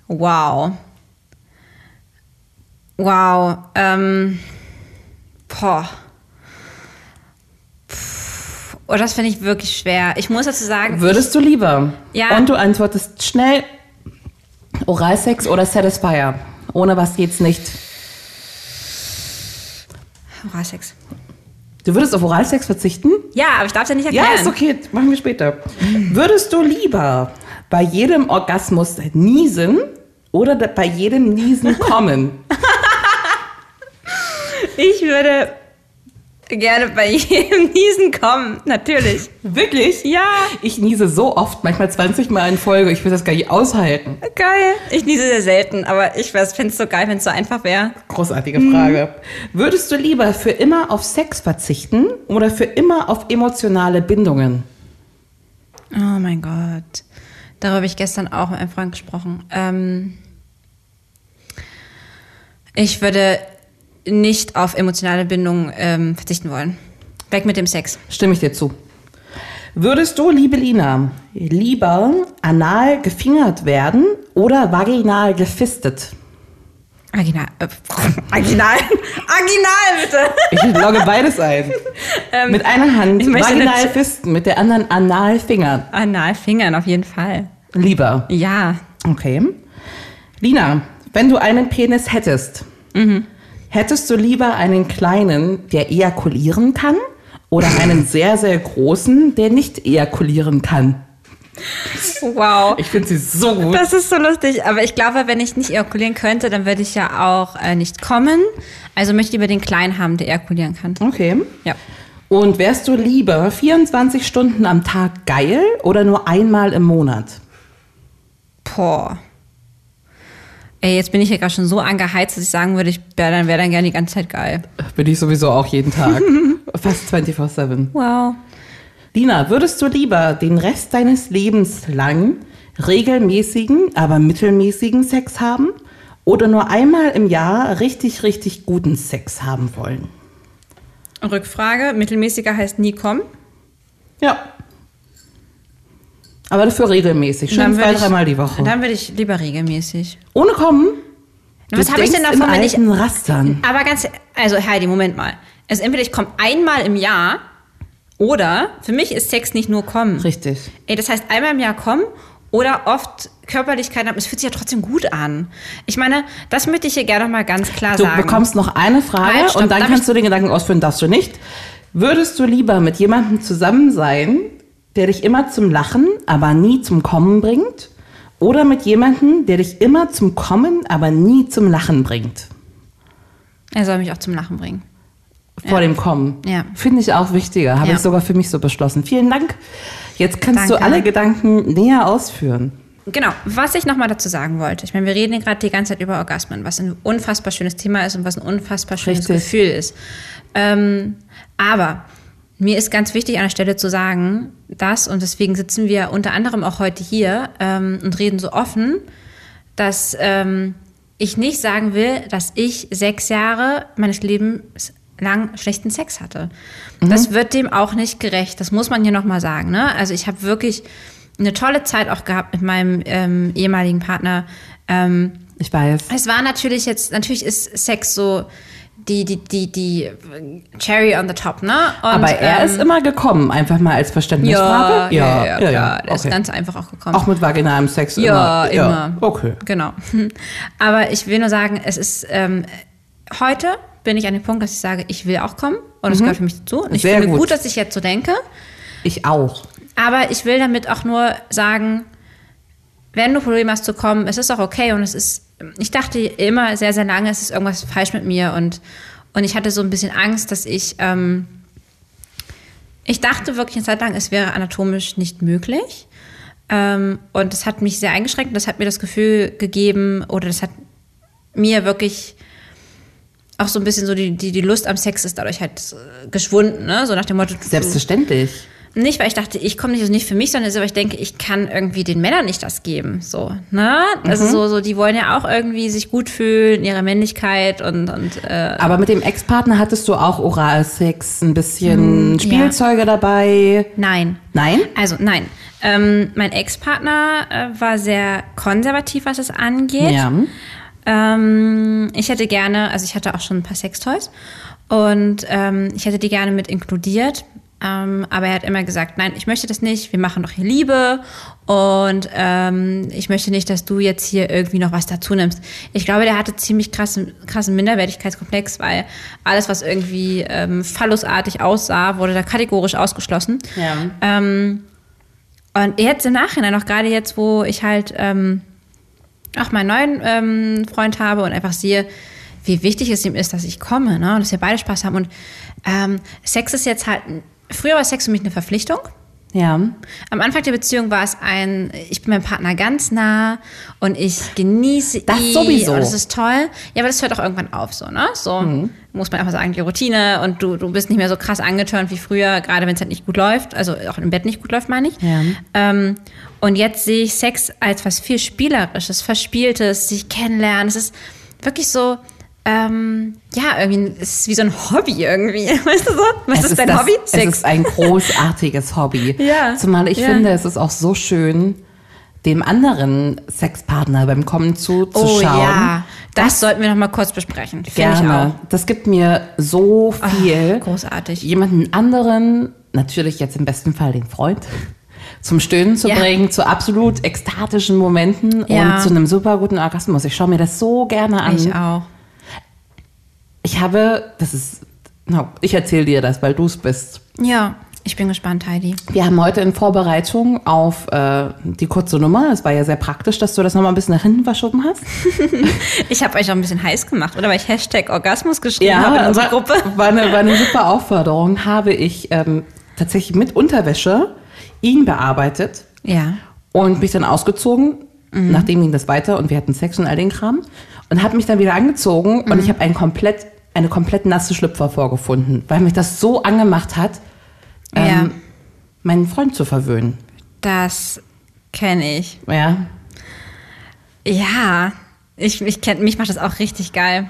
Wow. Wow. Ähm, boah. Oh, das finde ich wirklich schwer. Ich muss dazu sagen, Würdest du lieber? Ja. Und du antwortest schnell Oralsex oder Satisfier. Ohne was geht's nicht. Oralsex. Du würdest auf Oralsex verzichten? Ja, aber ich darf es ja nicht Ja, erklären. ist okay, machen wir später. Würdest du lieber bei jedem Orgasmus niesen oder bei jedem Niesen kommen? Ich würde gerne bei jedem Niesen kommen. Natürlich. Wirklich? Ja. Ich niese so oft, manchmal 20 Mal in Folge. Ich will das gar nicht aushalten. Geil. Ich niese sehr selten, aber ich finde es so geil, wenn es so einfach wäre. Großartige Frage. Würdest du lieber für immer auf Sex verzichten oder für immer auf emotionale Bindungen? Oh mein Gott. Darüber habe ich gestern auch mit einem Freund gesprochen. Ähm, ich würde nicht auf emotionale Bindung ähm, verzichten wollen. Weg mit dem Sex. Stimme ich dir zu. Würdest du, liebe Lina, lieber anal gefingert werden oder vaginal gefistet? Aginal. Äh, Aginal. Aginal, bitte. Ich logge beides ein. mit einer Hand Ähm, vaginal fisten, mit der anderen anal fingern. Analfingern auf jeden Fall. Lieber. Ja. Okay. Lina, wenn du einen Penis hättest, Mhm. Hättest du lieber einen kleinen, der ejakulieren kann oder einen sehr, sehr großen, der nicht ejakulieren kann? Wow. Ich finde sie so gut. Das ist so lustig, aber ich glaube, wenn ich nicht ejakulieren könnte, dann würde ich ja auch äh, nicht kommen. Also möchte ich lieber den Kleinen haben, der ejakulieren kann. Okay. Ja. Und wärst du lieber 24 Stunden am Tag geil oder nur einmal im Monat? Boah. Ey, jetzt bin ich ja gerade schon so angeheizt, dass ich sagen würde, ich wäre dann, wär dann gerne die ganze Zeit geil. Bin ich sowieso auch jeden Tag. Fast 24-7. Wow. Lina, würdest du lieber den Rest deines Lebens lang regelmäßigen, aber mittelmäßigen Sex haben oder nur einmal im Jahr richtig, richtig guten Sex haben wollen? Rückfrage, mittelmäßiger heißt nie kommen. Ja. Aber dafür regelmäßig, schön Dann zwei, dreimal die Woche. Dann würde ich lieber regelmäßig. Ohne kommen? Na, was Du habe ich denn davon, wenn ich. Rastern. Aber ganz. Also, Heidi, Moment mal. Also, entweder ich komme einmal im Jahr oder für mich ist Sex nicht nur kommen. Richtig. Ey, das heißt einmal im Jahr kommen oder oft Körperlichkeit haben. Es fühlt sich ja trotzdem gut an. Ich meine, das möchte ich hier gerne mal ganz klar Du sagen. bekommst noch eine Frage Halt, stopp. und dann kannst du den Gedanken ausführen, darfst du nicht. Würdest du lieber mit jemandem zusammen sein, der dich immer zum Lachen, aber nie zum Kommen bringt? Oder mit jemandem, der dich immer zum Kommen, aber nie zum Lachen bringt? er soll mich auch zum Lachen bringen. Vor dem Kommen. Ja. Finde ich auch wichtiger. Habe Ja. ich sogar für mich so beschlossen. Vielen Dank. Jetzt kannst du Danke. alle Gedanken näher ausführen. Genau, was ich nochmal dazu sagen wollte. Ich meine, wir reden gerade die ganze Zeit über Orgasmen, was ein unfassbar schönes Thema ist und was ein unfassbar schönes Richtig. Gefühl ist. Ähm, aber mir ist ganz wichtig an der Stelle zu sagen, dass, und deswegen sitzen wir unter anderem auch heute hier ähm, und reden so offen, dass ähm, ich nicht sagen will, dass ich sechs Jahre meines Lebens lang schlechten Sex hatte. Das wird dem auch nicht gerecht. Das muss man hier nochmal sagen. Ne? Also ich habe wirklich eine tolle Zeit auch gehabt mit meinem ähm, ehemaligen Partner. Ähm, Ich weiß. es war natürlich jetzt, natürlich ist Sex so die, die, die, die Cherry on the top, ne? Und, Aber er ähm, ist immer gekommen, einfach mal als ja, Verständnisfrage. ja, ja, klar. Der ist okay. ganz einfach auch gekommen. Auch mit vaginalem Sex Ja, immer. immer. Okay. Genau. Aber ich will nur sagen, es ist ähm, heute bin ich an dem Punkt, dass ich sage, ich will auch kommen und es gehört für mich dazu. Und ich Sehr finde gut. gut, dass ich jetzt so denke. Ich auch. Aber ich will damit auch nur sagen, wenn du Probleme hast zu kommen, es ist auch okay und es ist, ich dachte immer sehr, sehr lange, es ist irgendwas falsch mit mir und, und ich hatte so ein bisschen Angst, dass ich, ähm, ich dachte wirklich eine Zeit lang, es wäre anatomisch nicht möglich. Ähm, und das hat mich sehr eingeschränkt das hat mir das Gefühl gegeben oder das hat mir wirklich auch so ein bisschen so die, die, die Lust am Sex ist dadurch halt äh, geschwunden, ne? So nach dem Motto, du- Selbstverständlich. Nicht, weil ich dachte, ich komme nicht, also nicht für mich, sondern weil ich denke, ich kann irgendwie den Männern nicht das geben. So, ne? Also so, so, die wollen ja auch irgendwie sich gut fühlen, in ihrer Männlichkeit und, und äh, Aber mit dem Ex-Partner hattest du auch Oralsex, ein bisschen ja. Spielzeuge dabei. nein. Nein? Also nein. Ähm, mein Ex-Partner äh, war sehr konservativ, was es angeht. Ja. Ähm, ich hätte gerne, also ich hatte auch schon ein paar Sextoys und ähm, ich hätte die gerne mit inkludiert. Ähm, aber er hat immer gesagt, nein, ich möchte das nicht, wir machen doch hier Liebe und ähm, ich möchte nicht, dass du jetzt hier irgendwie noch was dazu nimmst. Ich glaube, der hatte ziemlich krassen, krassen Minderwertigkeitskomplex, weil alles, was irgendwie ähm, phallusartig aussah, wurde da kategorisch ausgeschlossen. Ja. Ähm, und jetzt im Nachhinein, auch gerade jetzt, wo ich halt ähm, auch meinen neuen ähm, Freund habe und einfach sehe, wie wichtig es ihm ist, dass ich komme, ne? und dass wir beide Spaß haben. Und ähm, Sex ist jetzt halt, früher war Sex für mich eine Verpflichtung. Ja. Am Anfang der Beziehung war es ein, ich bin meinem Partner ganz nah und ich genieße Das ihn sowieso. und das ist toll. Ja, aber das hört auch irgendwann auf, so, ne? So muss man einfach sagen, die Routine und du, du bist nicht mehr so krass angetörnt wie früher, gerade wenn es halt nicht gut läuft, also auch im Bett nicht gut läuft, meine ich. Ja. Ähm, und jetzt sehe ich Sex als was viel Spielerisches, Verspieltes, sich kennenlernen. Es ist wirklich so, ähm, ja, irgendwie, es ist wie so ein Hobby irgendwie. Weißt du so? Was Es ist dein das, Hobby? Es ist ein großartiges Hobby. Ja. Zumal ich Ja. finde, es ist auch so schön, dem anderen Sexpartner beim Kommen zuzuschauen. Oh ja, das, sollten wir noch mal kurz besprechen. Finde ich Gerne. auch. Das gibt mir so viel. großartig. Jemanden anderen, natürlich jetzt im besten Fall den Freund, zum Stöhnen zu Ja. bringen, zu absolut ekstatischen Momenten Ja. und zu einem super guten Orgasmus. Ich schaue mir das so gerne an. Ich auch. Ich habe, das ist, no, ich erzähle dir das, weil du es bist. Ja, ich bin gespannt, Heidi. Wir haben heute in Vorbereitung auf äh, die kurze Nummer, es war ja sehr praktisch, dass du das nochmal ein bisschen nach hinten verschoben hast. Ich habe euch auch ein bisschen heiß gemacht, oder? Weil ich Hashtag Orgasmus geschrieben habe in unserer war, Gruppe. War eine, war eine super Aufforderung. Habe ich ähm, tatsächlich mit Unterwäsche ihn bearbeitet Ja. und mich dann ausgezogen. Mhm. Nachdem ging das weiter und wir hatten Sex und all den Kram. Und habe mich dann wieder angezogen Mhm. und ich habe einen komplett, eine komplett nasse Schlüpfer vorgefunden, weil mich das so angemacht hat, ähm, Ja. meinen Freund zu verwöhnen. Das kenne ich. Ja. Ja, ich, ich kenn, mich macht das auch richtig geil.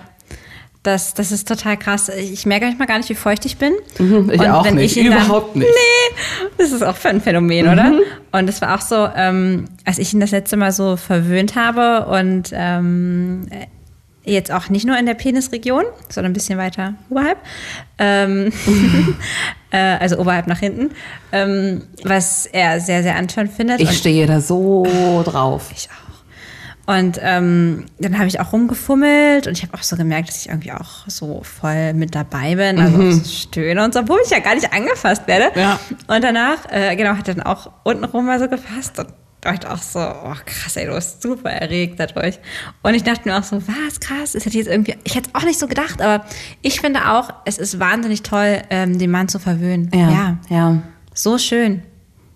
Das, das ist total krass. Ich merke manchmal gar nicht, wie feucht ich bin. Mhm, ich Und auch wenn nicht, ich ihn dann- überhaupt nicht. Nee, das ist auch für ein Phänomen, oder? Und es war auch so, ähm, als ich ihn das letzte Mal so verwöhnt habe und ähm, jetzt auch nicht nur in der Penisregion, sondern ein bisschen weiter oberhalb, ähm, äh, also oberhalb nach hinten, ähm, was er sehr, sehr antörend findet. Ich stehe da so drauf. ich auch. Und ähm, dann habe ich auch rumgefummelt und ich habe auch so gemerkt, dass ich irgendwie auch so voll mit dabei bin, also auch so stöhne und so, obwohl ich ja gar nicht angefasst werde. Ja. Und danach, äh, genau, hat er dann auch untenrum mal so gefasst und dachte auch so, oh krass, ey, du bist super erregt dadurch. Und ich dachte mir auch so, was krass, das hätte ich jetzt irgendwie, ich hätte es auch nicht so gedacht, aber ich finde auch, es ist wahnsinnig toll, ähm, den Mann zu verwöhnen. Ja, ja, ja. so schön.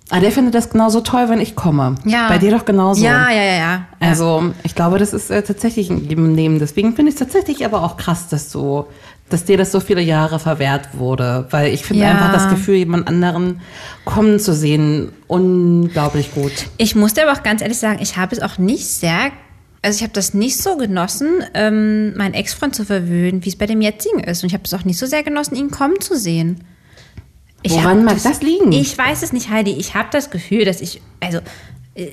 Ah, der findet das genauso toll, wenn ich komme. Ja. Bei dir doch genauso. Ja, ja, ja, ja. Also, ich glaube, das ist äh, tatsächlich ein Geben und Nehmen. Deswegen finde ich es tatsächlich aber auch krass, dass du, dass dir das so viele Jahre verwehrt wurde. Weil ich finde Ja. einfach das Gefühl, jemand anderen kommen zu sehen, unglaublich gut. Ich muss dir aber auch ganz ehrlich sagen, ich habe es auch nicht sehr, also ich habe das nicht so genossen, ähm, meinen Ex-Freund zu verwöhnen, wie es bei dem jetzigen ist. Und ich habe es auch nicht so sehr genossen, ihn kommen zu sehen. Ich Woran mag das liegen? Ich weiß es nicht, Heidi. Ich habe das Gefühl, dass ich, also, äh,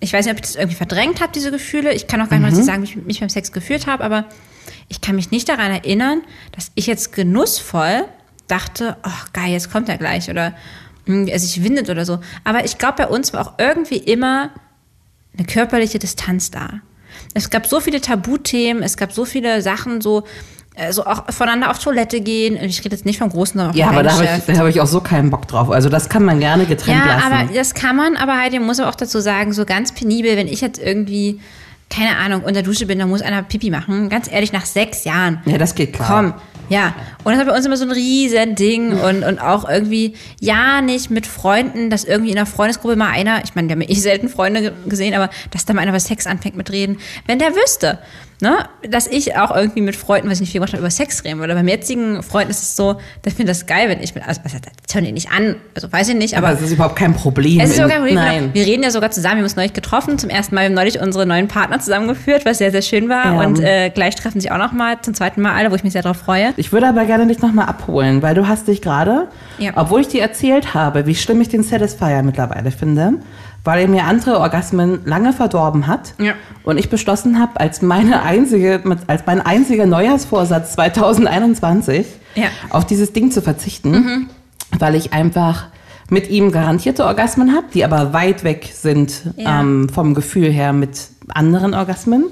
ich weiß nicht, ob ich das irgendwie verdrängt habe, diese Gefühle. Ich kann auch gar nicht Mhm. mal sagen, wie ich mich beim Sex gefühlt habe, aber ich kann mich nicht daran erinnern, dass ich jetzt genussvoll dachte, oh geil, jetzt kommt er gleich oder hm, er sich windet oder so. Aber ich glaube, bei uns war auch irgendwie immer eine körperliche Distanz da. Es gab so viele Tabuthemen, es gab so viele Sachen, so also auch voneinander auf Toilette gehen. Ich rede jetzt nicht vom großen, sondern Ja, aber da habe ich, da hab ich auch so keinen Bock drauf. Also das kann man gerne getrennt Ja, lassen. aber das kann man, aber ich muss auch dazu sagen, so ganz penibel, wenn ich jetzt irgendwie, keine Ahnung, unter Dusche bin, dann muss einer Pipi machen. Ganz ehrlich, nach sechs Jahren. ja, das geht klar. Komm, ja. Und das war bei uns immer so ein riesen Ding und, und auch irgendwie, ja, nicht mit Freunden, dass irgendwie in der Freundesgruppe mal einer, ich meine, wir haben ja eh selten Freunde ge- gesehen, aber dass da mal einer über Sex anfängt mit reden, wenn der wüsste, ne, dass ich auch irgendwie mit Freunden, was ich nicht viel gemacht habe, über Sex reden würde. Beim jetzigen Freund ist es so, der findet das geil, wenn ich mit, also, also das hören die nicht an, also weiß ich nicht, Aber aber es ist überhaupt kein Problem. es ist sogar kein Problem. Nein. Genau. Wir reden ja sogar zusammen. Wir haben uns neulich getroffen. Zum ersten Mal. Wir haben neulich unsere neuen Partner zusammengeführt, was sehr, sehr schön war. Ja. Und äh, gleich treffen sich auch noch mal zum zweiten Mal alle, wo ich mich sehr darauf freue. Ich würde aber gerne dich nochmal abholen, weil du hast dich gerade, Ja. obwohl ich dir erzählt habe, wie schlimm ich den Satisfier mittlerweile finde, weil er mir andere Orgasmen lange verdorben hat Ja. und ich beschlossen habe, als meine einzige, als mein einziger Neujahrsvorsatz 2021 Ja. Mhm. auf dieses Ding zu verzichten, weil ich einfach mit ihm garantierte Orgasmen habe, die aber weit weg sind Ja. ähm, vom Gefühl her mit anderen Orgasmen.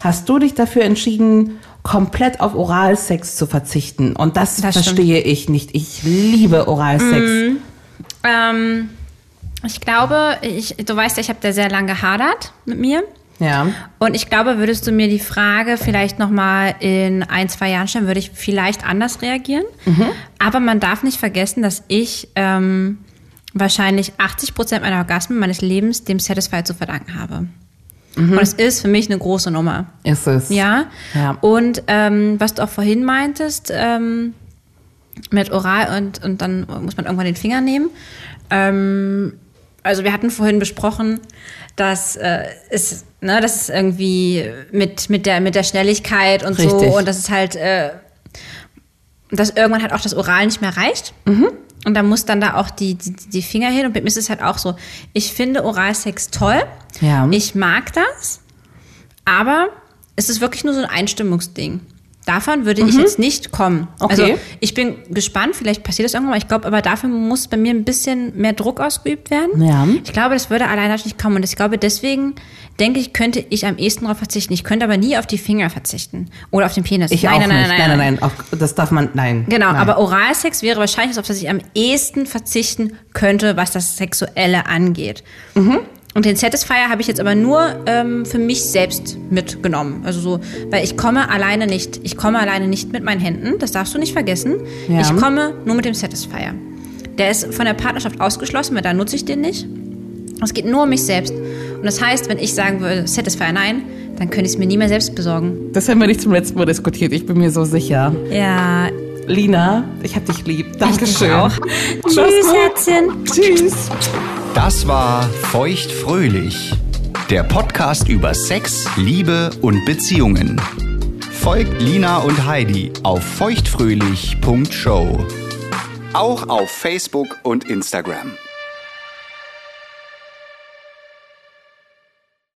Hast du dich dafür entschieden, komplett auf Oralsex zu verzichten? Und das, Das stimmt. verstehe ich nicht. Ich liebe Oralsex. Ähm, ich glaube, ich, du weißt ja, ich habe da sehr lange gehadert mit mir. Ja. Und ich glaube, würdest du mir die Frage vielleicht noch mal in ein, zwei Jahren stellen, würde ich vielleicht anders reagieren. Aber man darf nicht vergessen, dass ich ähm, wahrscheinlich 80 Prozent meiner Orgasmen meines Lebens dem Satisfier zu verdanken habe. Und es ist für mich eine große Nummer. Ist es. Ja. Ja. Und ähm, was du auch vorhin meintest, ähm, mit Oral und, und dann muss man irgendwann den Finger nehmen. Ähm, also wir hatten vorhin besprochen, dass äh, es, ne, dass es irgendwie mit, mit, der, mit der Schnelligkeit und Richtig. so und dass es halt, äh, dass irgendwann halt auch das Oral nicht mehr reicht. Und da muss dann da auch die, die, die Finger hin. Und bei mir ist es halt auch so, ich finde Oralsex toll. Ja. Ich mag das. Aber es ist wirklich nur so ein Einstimmungsding. Davon würde ich jetzt nicht kommen. Mhm. Okay. Also ich bin gespannt, vielleicht passiert das irgendwann mal. Ich glaube, aber dafür muss bei mir ein bisschen mehr Druck ausgeübt werden. Ja. Ich glaube, das würde alleine nicht kommen. Und ich glaube, deswegen denke ich, könnte ich am ehesten darauf verzichten. Ich könnte aber nie auf die Finger verzichten. Oder auf den Penis. Ich nein, auch nein, nein, nicht. nein, nein, nein, nein. Auf, das darf man, nein. Genau, nein. aber Oralsex wäre wahrscheinlich das, auf das ich am ehesten verzichten könnte, was das Sexuelle angeht. Mhm. Und den Satisfier habe ich jetzt aber nur ähm, für mich selbst mitgenommen. Also so, weil ich komme alleine nicht. Ich komme alleine nicht mit meinen Händen, das darfst du nicht vergessen. Ja. Ich komme nur mit dem Satisfier. Der ist von der Partnerschaft ausgeschlossen, weil da nutze ich den nicht. Es geht nur um mich selbst. Und das heißt, wenn ich sagen würde, Satisfier nein, dann könnte ich es mir nie mehr selbst besorgen. Das haben wir nicht zum letzten Mal diskutiert. Ich bin mir so sicher. Ja, Lina, ich hab dich lieb. Dankeschön. auch. Mach's Tschüss. Herzchen. Tschüss. Das war Feuchtfröhlich, der Podcast über Sex, Liebe und Beziehungen. Folgt Lina und Heidi auf feuchtfröhlich.show. Auch auf Facebook und Instagram.